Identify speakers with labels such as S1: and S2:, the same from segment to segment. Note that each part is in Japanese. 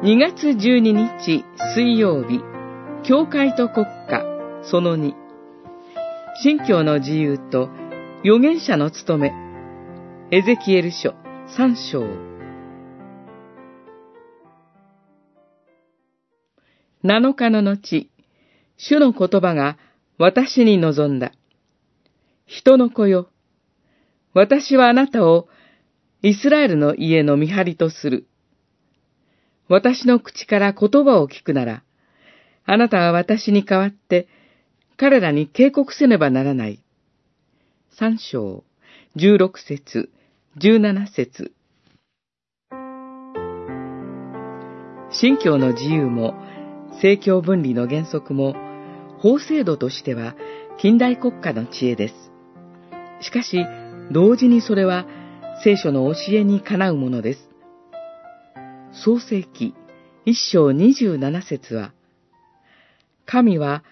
S1: 2月12日水曜日、教会と国家その2、信教の自由と預言者の務め、エゼキエル書3章。7日の後、主の言葉が私に望んだ。人の子よ、私はあなたをイスラエルの家の見張りとする。私の口から言葉を聞くなら、あなたは私に代わって彼らに警告せねばならない。三章、十六節、十七節。信教の自由も、政教分離の原則も、法制度としては近代国家の知恵です。しかし、同時にそれは聖書の教えにかなうものです。創世記一章二十七節は、神は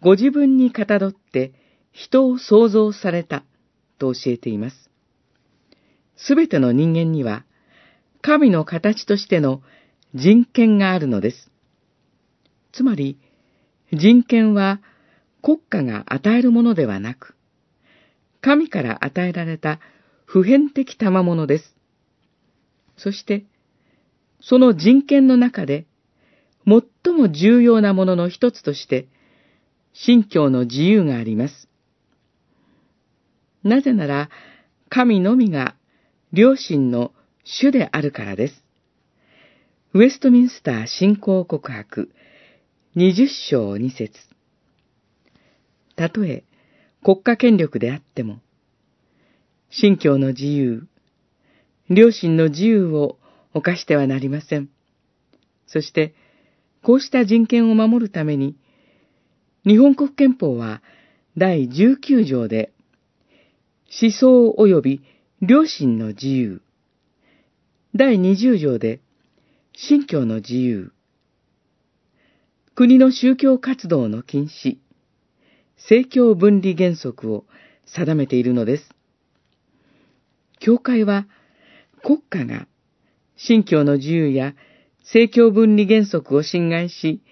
S1: ご自分にかたどって人を創造されたと教えています。すべての人間には、神の形としての人権があるのです。つまり、人権は国家が与えるものではなく、神から与えられた普遍的賜物です。そして、その人権の中で、最も重要なものの一つとして、信教の自由があります。なぜなら、神のみが良心の主であるからです。ウェストミンスター信仰告白、二十章二節。たとえ国家権力であっても、信教の自由、良心の自由を犯してはなりません。そして、こうした人権を守るために、日本国憲法は第19条で、思想及び良心の自由、第20条で、信教の自由、国の宗教活動の禁止、政教分離原則を定めているのです。教会は国家が信教の自由や政教分離原則を侵害し、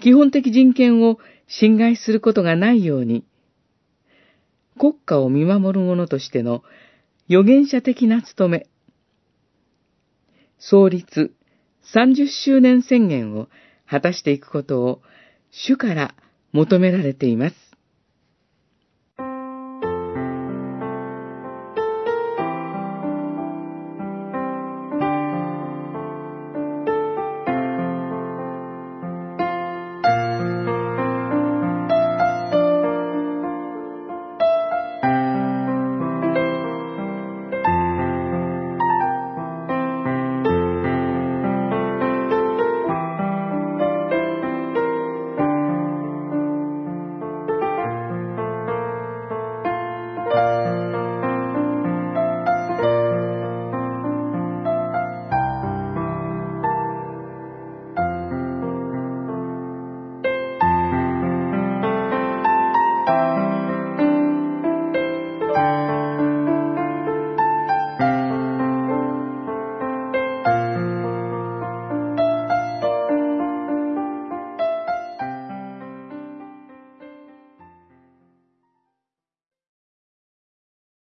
S1: 基本的人権を侵害することがないように、国家を見守る者としての預言者的な務め、創立30周年宣言を果たしていくことを主から求められています。